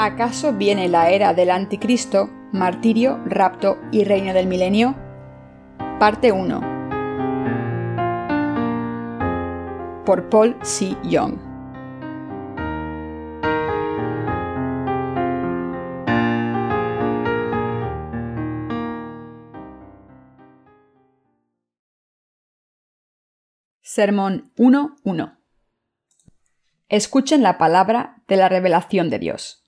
¿Acaso viene la era del anticristo, martirio, rapto y reino del milenio? Parte 1 Por Paul C. Young Sermón 1.1 Escuchen la palabra de la revelación de Dios.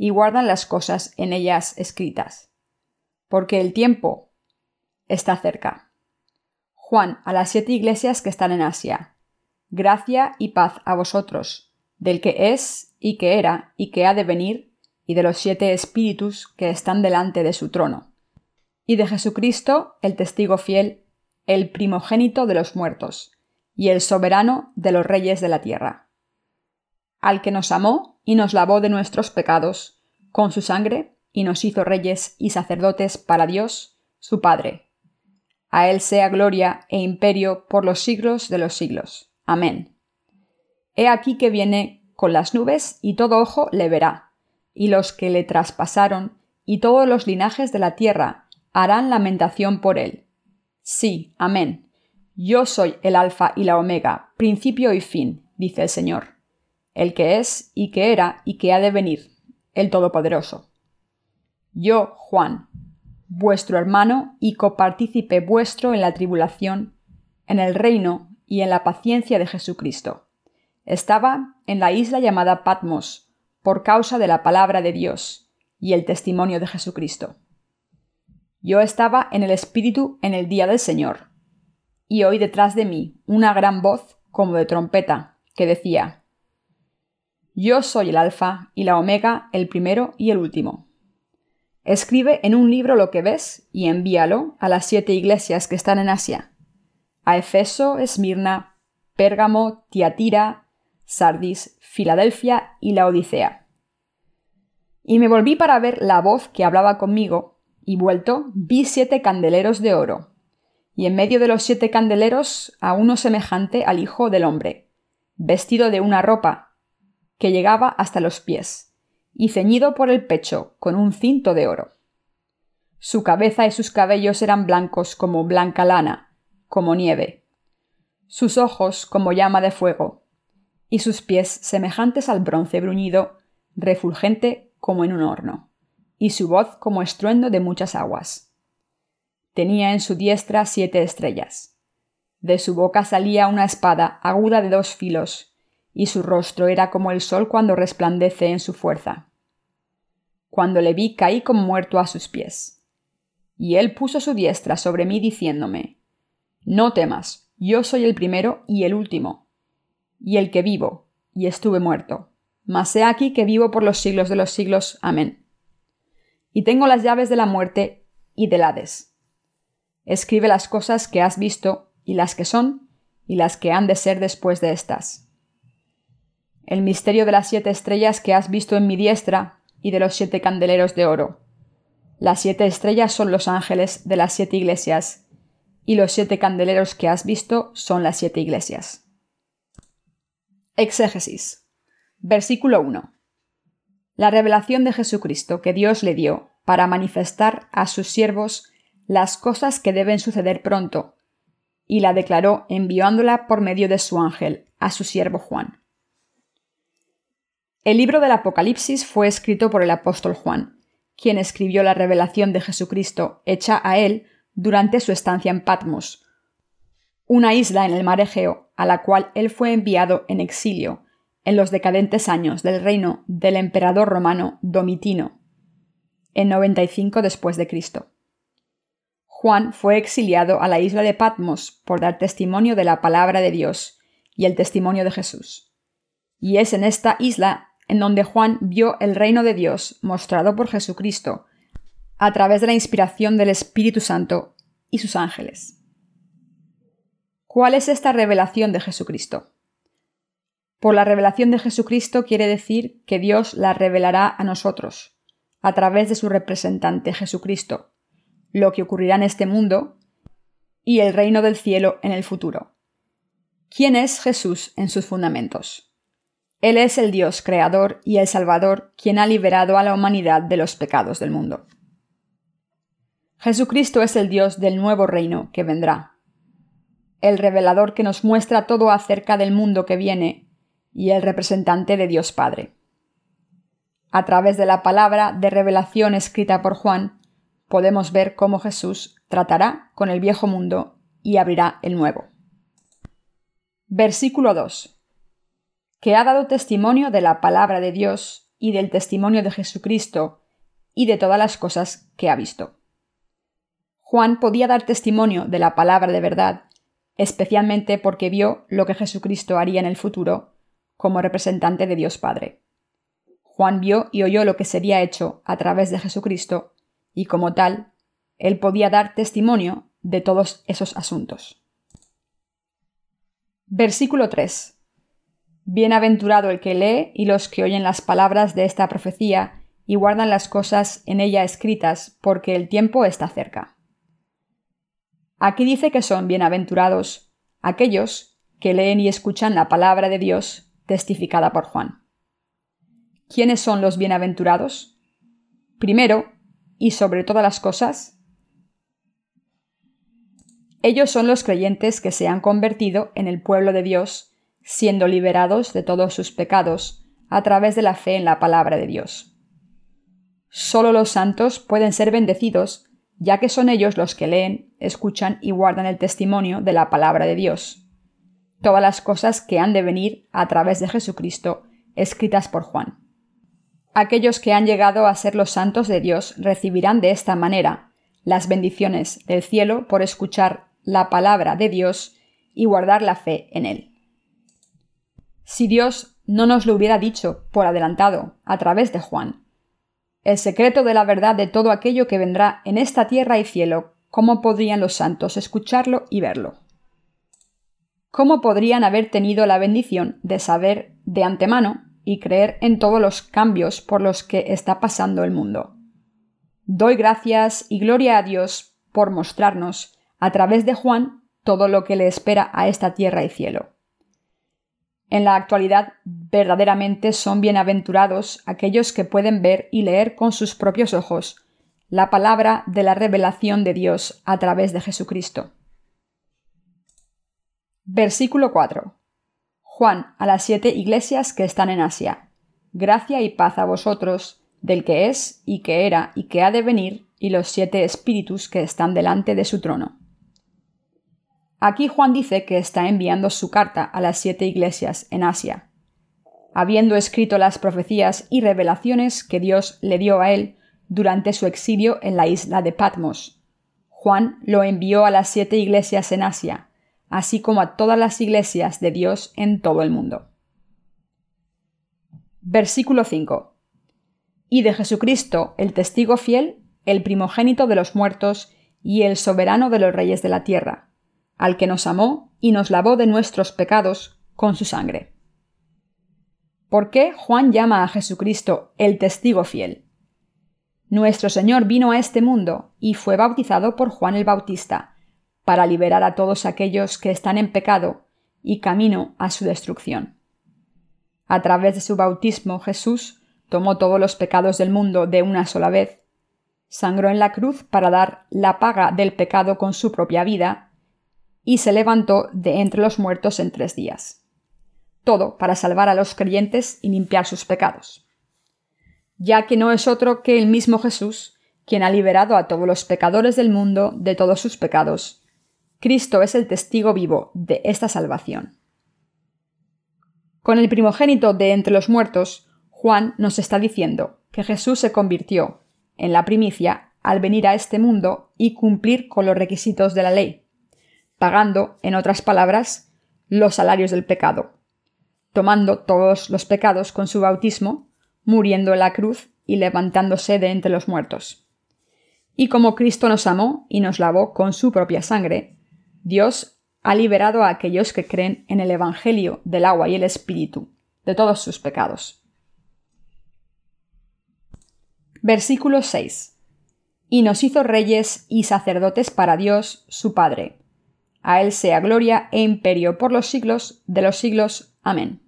y guardan las cosas en ellas escritas. Porque el tiempo está cerca. Juan a las siete iglesias que están en Asia. Gracia y paz a vosotros, del que es y que era y que ha de venir, y de los siete espíritus que están delante de su trono, y de Jesucristo, el testigo fiel, el primogénito de los muertos, y el soberano de los reyes de la tierra al que nos amó y nos lavó de nuestros pecados con su sangre y nos hizo reyes y sacerdotes para Dios, su Padre. A Él sea gloria e imperio por los siglos de los siglos. Amén. He aquí que viene con las nubes y todo ojo le verá, y los que le traspasaron y todos los linajes de la tierra harán lamentación por él. Sí, amén. Yo soy el Alfa y la Omega, principio y fin, dice el Señor el que es y que era y que ha de venir, el Todopoderoso. Yo, Juan, vuestro hermano y copartícipe vuestro en la tribulación, en el reino y en la paciencia de Jesucristo. Estaba en la isla llamada Patmos, por causa de la palabra de Dios y el testimonio de Jesucristo. Yo estaba en el Espíritu en el día del Señor, y oí detrás de mí una gran voz como de trompeta, que decía, yo soy el Alfa y la Omega, el primero y el último. Escribe en un libro lo que ves y envíalo a las siete iglesias que están en Asia. A Efeso, Esmirna, Pérgamo, Tiatira, Sardis, Filadelfia y la Odisea. Y me volví para ver la voz que hablaba conmigo, y vuelto vi siete candeleros de oro, y en medio de los siete candeleros a uno semejante al Hijo del Hombre, vestido de una ropa que llegaba hasta los pies, y ceñido por el pecho con un cinto de oro. Su cabeza y sus cabellos eran blancos como blanca lana, como nieve, sus ojos como llama de fuego, y sus pies semejantes al bronce bruñido, refulgente como en un horno, y su voz como estruendo de muchas aguas. Tenía en su diestra siete estrellas. De su boca salía una espada aguda de dos filos, y su rostro era como el sol cuando resplandece en su fuerza. Cuando le vi caí como muerto a sus pies. Y él puso su diestra sobre mí diciéndome, No temas, yo soy el primero y el último, y el que vivo, y estuve muerto. Mas he aquí que vivo por los siglos de los siglos. Amén. Y tengo las llaves de la muerte y del Hades. Escribe las cosas que has visto, y las que son, y las que han de ser después de estas el misterio de las siete estrellas que has visto en mi diestra y de los siete candeleros de oro. Las siete estrellas son los ángeles de las siete iglesias, y los siete candeleros que has visto son las siete iglesias. Exégesis. Versículo 1. La revelación de Jesucristo que Dios le dio para manifestar a sus siervos las cosas que deben suceder pronto, y la declaró enviándola por medio de su ángel a su siervo Juan. El libro del Apocalipsis fue escrito por el apóstol Juan, quien escribió la revelación de Jesucristo hecha a él durante su estancia en Patmos, una isla en el mar Egeo a la cual él fue enviado en exilio en los decadentes años del reino del emperador romano Domitino, en 95 después de Cristo. Juan fue exiliado a la isla de Patmos por dar testimonio de la palabra de Dios y el testimonio de Jesús. Y es en esta isla en donde Juan vio el reino de Dios mostrado por Jesucristo, a través de la inspiración del Espíritu Santo y sus ángeles. ¿Cuál es esta revelación de Jesucristo? Por la revelación de Jesucristo quiere decir que Dios la revelará a nosotros, a través de su representante Jesucristo, lo que ocurrirá en este mundo y el reino del cielo en el futuro. ¿Quién es Jesús en sus fundamentos? Él es el Dios creador y el Salvador quien ha liberado a la humanidad de los pecados del mundo. Jesucristo es el Dios del nuevo reino que vendrá, el revelador que nos muestra todo acerca del mundo que viene y el representante de Dios Padre. A través de la palabra de revelación escrita por Juan, podemos ver cómo Jesús tratará con el viejo mundo y abrirá el nuevo. Versículo 2. Que ha dado testimonio de la palabra de Dios y del testimonio de Jesucristo y de todas las cosas que ha visto. Juan podía dar testimonio de la palabra de verdad, especialmente porque vio lo que Jesucristo haría en el futuro como representante de Dios Padre. Juan vio y oyó lo que sería hecho a través de Jesucristo, y como tal, él podía dar testimonio de todos esos asuntos. Versículo 3. Bienaventurado el que lee y los que oyen las palabras de esta profecía y guardan las cosas en ella escritas, porque el tiempo está cerca. Aquí dice que son bienaventurados aquellos que leen y escuchan la palabra de Dios testificada por Juan. ¿Quiénes son los bienaventurados? Primero, y sobre todas las cosas, ellos son los creyentes que se han convertido en el pueblo de Dios, siendo liberados de todos sus pecados a través de la fe en la palabra de Dios. Solo los santos pueden ser bendecidos, ya que son ellos los que leen, escuchan y guardan el testimonio de la palabra de Dios todas las cosas que han de venir a través de Jesucristo, escritas por Juan. Aquellos que han llegado a ser los santos de Dios recibirán de esta manera las bendiciones del cielo por escuchar la palabra de Dios y guardar la fe en él. Si Dios no nos lo hubiera dicho por adelantado a través de Juan, el secreto de la verdad de todo aquello que vendrá en esta tierra y cielo, ¿cómo podrían los santos escucharlo y verlo? ¿cómo podrían haber tenido la bendición de saber de antemano y creer en todos los cambios por los que está pasando el mundo? Doy gracias y gloria a Dios por mostrarnos, a través de Juan, todo lo que le espera a esta tierra y cielo. En la actualidad, verdaderamente son bienaventurados aquellos que pueden ver y leer con sus propios ojos la palabra de la revelación de Dios a través de Jesucristo. Versículo 4. Juan a las siete iglesias que están en Asia. Gracia y paz a vosotros, del que es, y que era, y que ha de venir, y los siete espíritus que están delante de su trono. Aquí Juan dice que está enviando su carta a las siete iglesias en Asia. Habiendo escrito las profecías y revelaciones que Dios le dio a él durante su exilio en la isla de Patmos, Juan lo envió a las siete iglesias en Asia, así como a todas las iglesias de Dios en todo el mundo. Versículo 5. Y de Jesucristo, el testigo fiel, el primogénito de los muertos y el soberano de los reyes de la tierra, al que nos amó y nos lavó de nuestros pecados con su sangre. ¿Por qué Juan llama a Jesucristo el testigo fiel? Nuestro Señor vino a este mundo y fue bautizado por Juan el Bautista, para liberar a todos aquellos que están en pecado y camino a su destrucción. A través de su bautismo Jesús tomó todos los pecados del mundo de una sola vez, sangró en la cruz para dar la paga del pecado con su propia vida, y se levantó de entre los muertos en tres días. Todo para salvar a los creyentes y limpiar sus pecados. Ya que no es otro que el mismo Jesús, quien ha liberado a todos los pecadores del mundo de todos sus pecados, Cristo es el testigo vivo de esta salvación. Con el primogénito de entre los muertos, Juan nos está diciendo que Jesús se convirtió en la primicia al venir a este mundo y cumplir con los requisitos de la ley, pagando, en otras palabras, los salarios del pecado, tomando todos los pecados con su bautismo, muriendo en la cruz y levantándose de entre los muertos. Y como Cristo nos amó y nos lavó con su propia sangre, Dios ha liberado a aquellos que creen en el Evangelio del agua y el Espíritu de todos sus pecados. Versículo 6. Y nos hizo reyes y sacerdotes para Dios, su Padre. A Él sea gloria e imperio por los siglos de los siglos. Amén.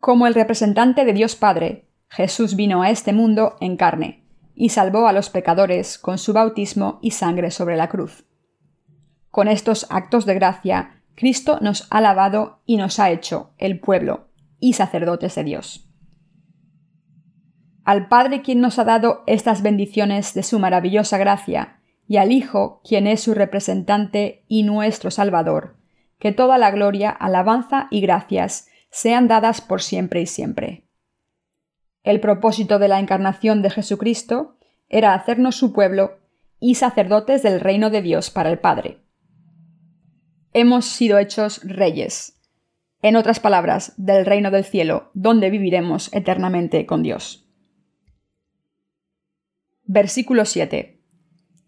Como el representante de Dios Padre, Jesús vino a este mundo en carne, y salvó a los pecadores con su bautismo y sangre sobre la cruz. Con estos actos de gracia, Cristo nos ha lavado y nos ha hecho el pueblo y sacerdotes de Dios. Al Padre quien nos ha dado estas bendiciones de su maravillosa gracia, y al Hijo quien es su representante y nuestro Salvador, que toda la gloria, alabanza y gracias sean dadas por siempre y siempre. El propósito de la encarnación de Jesucristo era hacernos su pueblo y sacerdotes del reino de Dios para el Padre. Hemos sido hechos reyes, en otras palabras, del reino del cielo, donde viviremos eternamente con Dios. Versículo 7.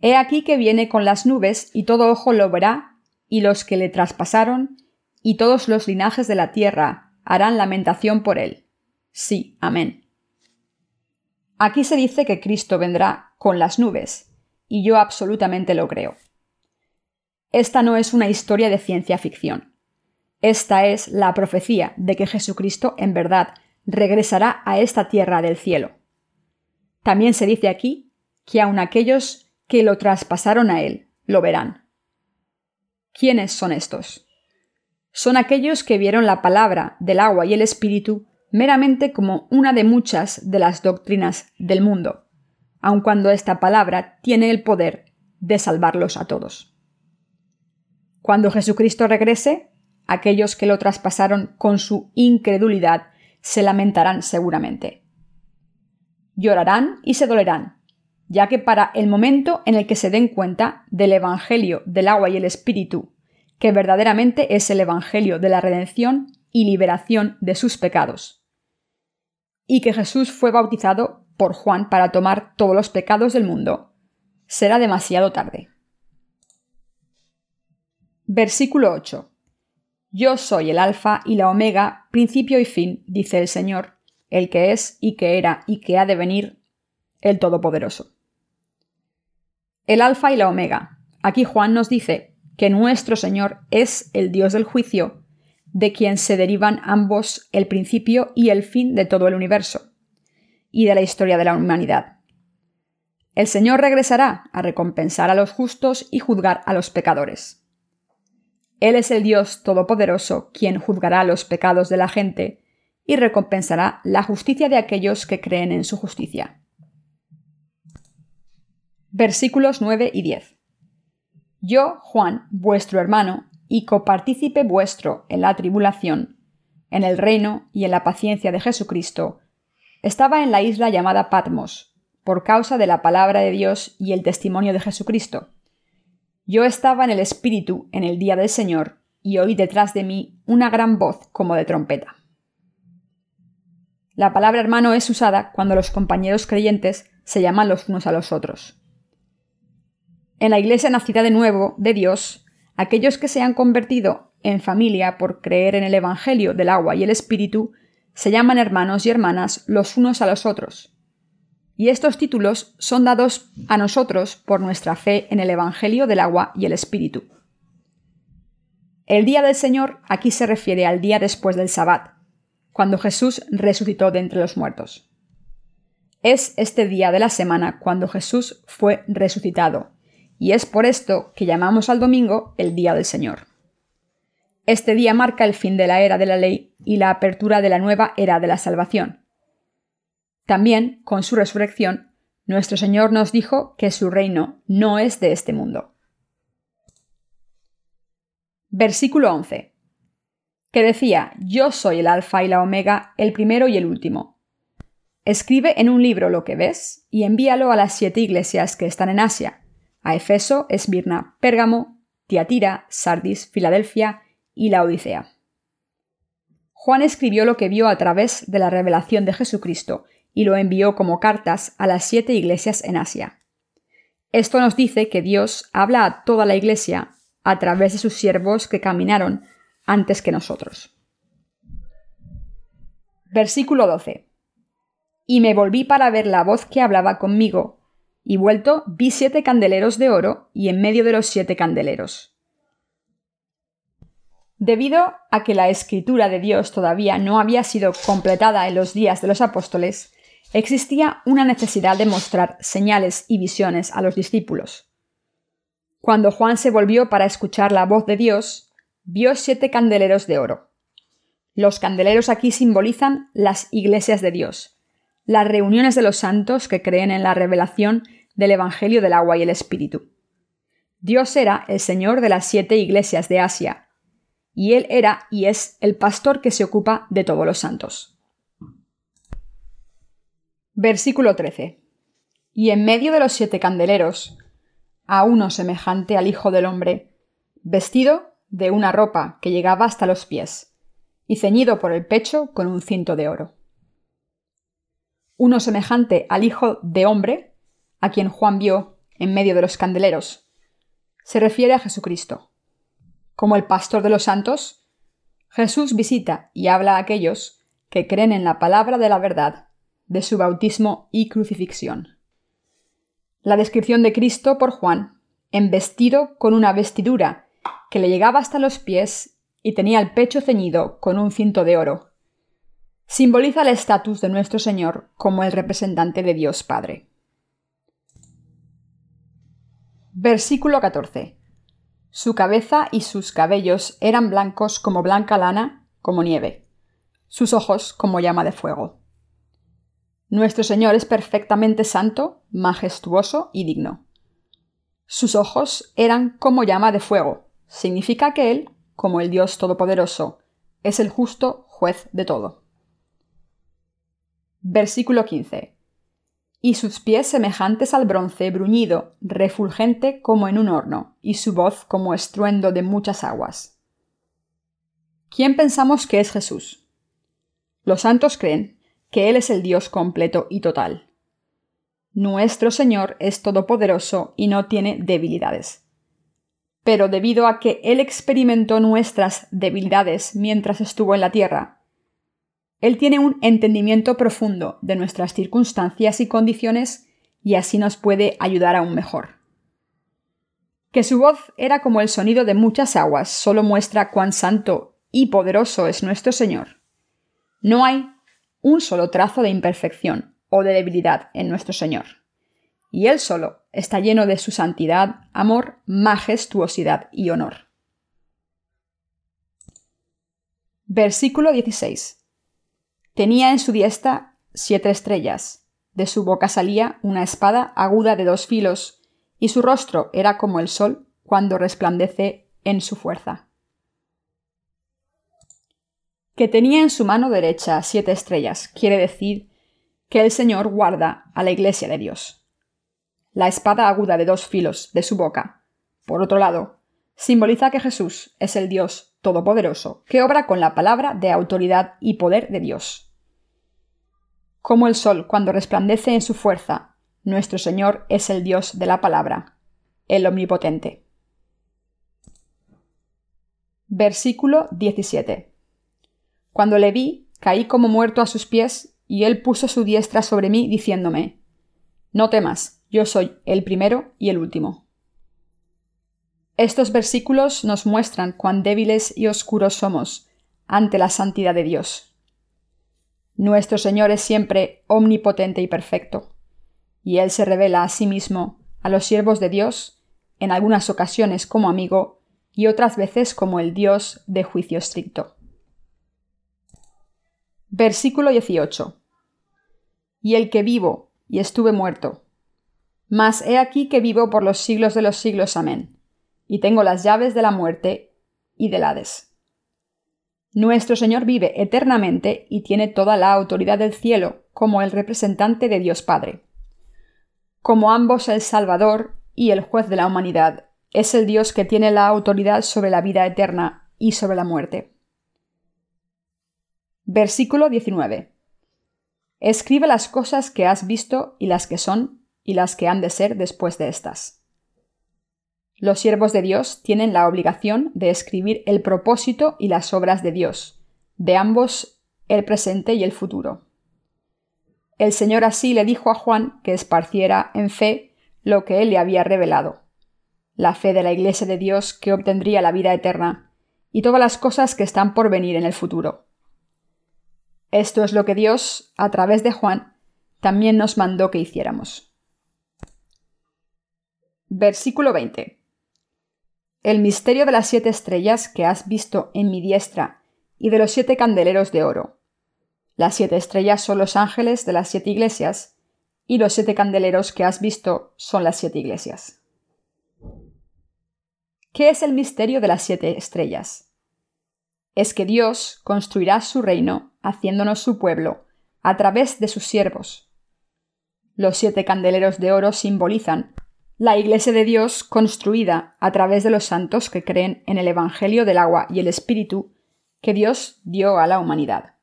He aquí que viene con las nubes y todo ojo lo verá, y los que le traspasaron, y todos los linajes de la tierra harán lamentación por él. Sí, amén. Aquí se dice que Cristo vendrá con las nubes, y yo absolutamente lo creo. Esta no es una historia de ciencia ficción. Esta es la profecía de que Jesucristo en verdad regresará a esta tierra del cielo. También se dice aquí que aun aquellos que lo traspasaron a él lo verán. ¿Quiénes son estos? Son aquellos que vieron la palabra del agua y el espíritu meramente como una de muchas de las doctrinas del mundo, aun cuando esta palabra tiene el poder de salvarlos a todos. Cuando Jesucristo regrese, aquellos que lo traspasaron con su incredulidad se lamentarán seguramente. Llorarán y se dolerán, ya que para el momento en el que se den cuenta del Evangelio del agua y el Espíritu, que verdaderamente es el Evangelio de la redención y liberación de sus pecados, y que Jesús fue bautizado por Juan para tomar todos los pecados del mundo. Será demasiado tarde. Versículo 8. Yo soy el Alfa y la Omega, principio y fin, dice el Señor, el que es y que era y que ha de venir, el Todopoderoso. El Alfa y la Omega. Aquí Juan nos dice que nuestro Señor es el Dios del juicio de quien se derivan ambos el principio y el fin de todo el universo, y de la historia de la humanidad. El Señor regresará a recompensar a los justos y juzgar a los pecadores. Él es el Dios Todopoderoso quien juzgará los pecados de la gente y recompensará la justicia de aquellos que creen en su justicia. Versículos 9 y 10. Yo, Juan, vuestro hermano, y copartícipe vuestro en la tribulación, en el reino y en la paciencia de Jesucristo, estaba en la isla llamada Patmos, por causa de la palabra de Dios y el testimonio de Jesucristo. Yo estaba en el Espíritu en el día del Señor, y oí detrás de mí una gran voz como de trompeta. La palabra hermano es usada cuando los compañeros creyentes se llaman los unos a los otros. En la iglesia nacida de nuevo de Dios, Aquellos que se han convertido en familia por creer en el Evangelio del agua y el Espíritu se llaman hermanos y hermanas los unos a los otros. Y estos títulos son dados a nosotros por nuestra fe en el Evangelio del agua y el Espíritu. El día del Señor aquí se refiere al día después del Sabbat, cuando Jesús resucitó de entre los muertos. Es este día de la semana cuando Jesús fue resucitado, y es por esto que llamamos al domingo el Día del Señor. Este día marca el fin de la era de la ley y la apertura de la nueva era de la salvación. También, con su resurrección, nuestro Señor nos dijo que su reino no es de este mundo. Versículo 11. Que decía, Yo soy el Alfa y la Omega, el primero y el último. Escribe en un libro lo que ves y envíalo a las siete iglesias que están en Asia, a Efeso, Esmirna, Pérgamo, Tiatira, Sardis, Filadelfia y la Odisea. Juan escribió lo que vio a través de la revelación de Jesucristo y lo envió como cartas a las siete iglesias en Asia. Esto nos dice que Dios habla a toda la iglesia a través de sus siervos que caminaron antes que nosotros. Versículo 12. Y me volví para ver la voz que hablaba conmigo, y vuelto vi siete candeleros de oro y en medio de los siete candeleros. Debido a que la escritura de Dios todavía no había sido completada en los días de los apóstoles, existía una necesidad de mostrar señales y visiones a los discípulos. Cuando Juan se volvió para escuchar la voz de Dios, vio siete candeleros de oro. Los candeleros aquí simbolizan las iglesias de Dios, las reuniones de los santos que creen en la revelación del Evangelio del agua y el Espíritu. Dios era el Señor de las siete iglesias de Asia, y Él era y es el pastor que se ocupa de todos los santos. Versículo 13. Y en medio de los siete candeleros, a uno semejante al Hijo del Hombre, vestido de una ropa que llegaba hasta los pies, y ceñido por el pecho con un cinto de oro. Uno semejante al Hijo de Hombre, a quien Juan vio en medio de los candeleros, se refiere a Jesucristo. Como el pastor de los santos, Jesús visita y habla a aquellos que creen en la palabra de la verdad de su bautismo y crucifixión. La descripción de Cristo por Juan, en vestido con una vestidura que le llegaba hasta los pies y tenía el pecho ceñido con un cinto de oro, simboliza el estatus de nuestro Señor como el representante de Dios Padre. Versículo 14. Su cabeza y sus cabellos eran blancos como blanca lana, como nieve, sus ojos como llama de fuego. Nuestro Señor es perfectamente santo, majestuoso y digno. Sus ojos eran como llama de fuego. Significa que Él, como el Dios Todopoderoso, es el justo juez de todo. Versículo 15. Y sus pies semejantes al bronce bruñido, refulgente como en un horno, y su voz como estruendo de muchas aguas. ¿Quién pensamos que es Jesús? Los santos creen que Él es el Dios completo y total. Nuestro Señor es todopoderoso y no tiene debilidades. Pero debido a que Él experimentó nuestras debilidades mientras estuvo en la tierra, Él tiene un entendimiento profundo de nuestras circunstancias y condiciones y así nos puede ayudar aún mejor. Que su voz era como el sonido de muchas aguas solo muestra cuán santo y poderoso es nuestro Señor. No hay un solo trazo de imperfección o de debilidad en nuestro Señor. Y Él solo está lleno de su santidad, amor, majestuosidad y honor. Versículo 16. Tenía en su diestra siete estrellas, de su boca salía una espada aguda de dos filos, y su rostro era como el sol cuando resplandece en su fuerza que tenía en su mano derecha siete estrellas, quiere decir que el Señor guarda a la iglesia de Dios. La espada aguda de dos filos de su boca, por otro lado, simboliza que Jesús es el Dios Todopoderoso, que obra con la palabra de autoridad y poder de Dios. Como el sol cuando resplandece en su fuerza, nuestro Señor es el Dios de la palabra, el Omnipotente. Versículo 17. Cuando le vi, caí como muerto a sus pies, y él puso su diestra sobre mí, diciéndome No temas, yo soy el primero y el último. Estos versículos nos muestran cuán débiles y oscuros somos ante la santidad de Dios. Nuestro Señor es siempre omnipotente y perfecto, y Él se revela a sí mismo a los siervos de Dios, en algunas ocasiones como amigo y otras veces como el Dios de juicio estricto. Versículo 18. Y el que vivo, y estuve muerto. Mas he aquí que vivo por los siglos de los siglos. Amén. Y tengo las llaves de la muerte y del Hades. Nuestro Señor vive eternamente y tiene toda la autoridad del cielo como el representante de Dios Padre. Como ambos el Salvador y el juez de la humanidad, es el Dios que tiene la autoridad sobre la vida eterna y sobre la muerte. Versículo 19. Escribe las cosas que has visto y las que son y las que han de ser después de estas. Los siervos de Dios tienen la obligación de escribir el propósito y las obras de Dios, de ambos el presente y el futuro. El Señor así le dijo a Juan que esparciera en fe lo que él le había revelado, la fe de la Iglesia de Dios que obtendría la vida eterna, y todas las cosas que están por venir en el futuro. Esto es lo que Dios, a través de Juan, también nos mandó que hiciéramos. Versículo 20. El misterio de las siete estrellas que has visto en mi diestra y de los siete candeleros de oro. Las siete estrellas son los ángeles de las siete iglesias, y los siete candeleros que has visto son las siete iglesias. ¿Qué es el misterio de las siete estrellas? Es que Dios construirá su reino haciéndonos su pueblo a través de sus siervos. Los siete candeleros de oro simbolizan la Iglesia de Dios construida a través de los santos que creen en el Evangelio del agua y el Espíritu que Dios dio a la humanidad.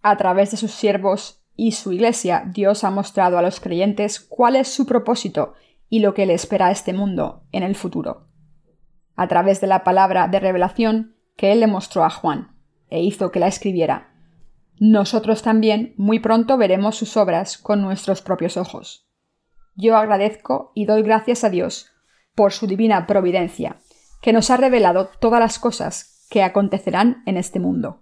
A través de sus siervos y su Iglesia, Dios ha mostrado a los creyentes cuál es su propósito y lo que le espera a este mundo en el futuro. A través de la palabra de revelación que Él le mostró a Juan e hizo que la escribiera, nosotros también muy pronto veremos sus obras con nuestros propios ojos. Yo agradezco y doy gracias a Dios por su divina providencia, que nos ha revelado todas las cosas que acontecerán en este mundo.